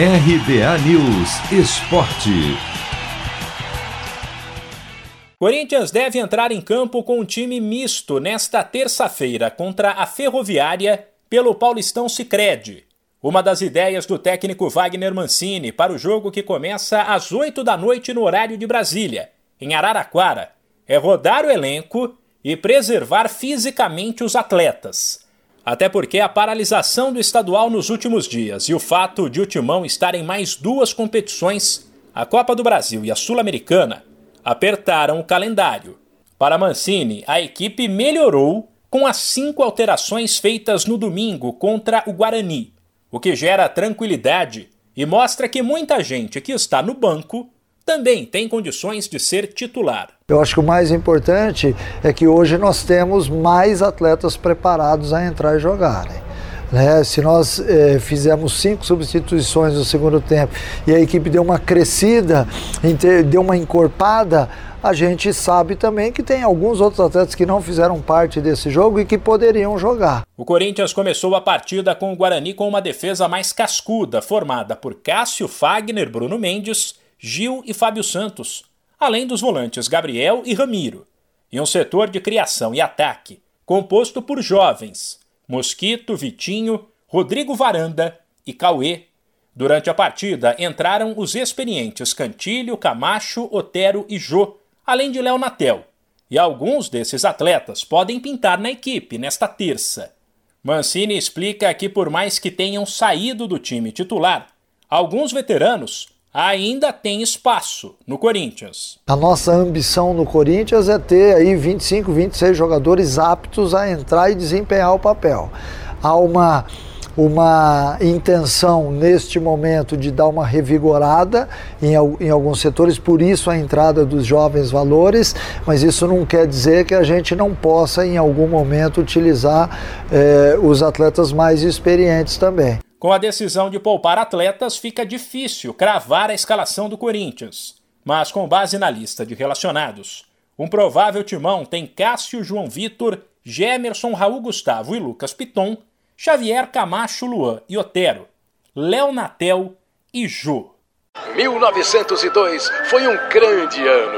RBA News Esporte. Corinthians deve entrar em campo com um time misto nesta terça-feira contra a Ferroviária pelo Paulistão Sicredi. Uma das ideias do técnico Wagner Mancini para o jogo que começa às 8 da noite no horário de Brasília, em Araraquara, é rodar o elenco e preservar fisicamente os atletas. Até porque a paralisação do estadual nos últimos dias e o fato de o Timão estar em mais duas competições, a Copa do Brasil e a Sul-Americana, apertaram o calendário. Para Mancini, a equipe melhorou com as cinco alterações feitas no domingo contra o Guarani, o que gera tranquilidade e mostra que muita gente que está no banco também tem condições de ser titular. Eu acho que o mais importante é que hoje nós temos mais atletas preparados a entrar e jogarem. Né? Se nós eh, fizermos cinco substituições no segundo tempo e a equipe deu uma crescida, deu uma encorpada, a gente sabe também que tem alguns outros atletas que não fizeram parte desse jogo e que poderiam jogar. O Corinthians começou a partida com o Guarani com uma defesa mais cascuda, formada por Cássio Fagner, Bruno Mendes Gil e Fábio Santos, além dos volantes Gabriel e Ramiro, e um setor de criação e ataque composto por jovens Mosquito, Vitinho, Rodrigo Varanda e Cauê. Durante a partida entraram os experientes Cantilho, Camacho, Otero e Jô, além de Léo Natel. E alguns desses atletas podem pintar na equipe nesta terça. Mancini explica que, por mais que tenham saído do time titular, alguns veteranos ainda tem espaço no Corinthians. A nossa ambição no Corinthians é ter aí 25, 26 jogadores aptos a entrar e desempenhar o papel. Há uma uma intenção neste momento de dar uma revigorada em, em, alguns setores, por isso a entrada dos jovens valores, mas isso não quer dizer que a gente não possa em algum momento utilizar eh, os atletas mais experientes também. Com a decisão de poupar atletas, fica difícil cravar a escalação do Corinthians. Mas com base na lista de relacionados, um provável timão tem Cássio João Vitor, Gemerson Raul Gustavo e Lucas Piton, Xavier Camacho Luan e Otero, Léo Natel e Jô. 1902 foi um grande ano.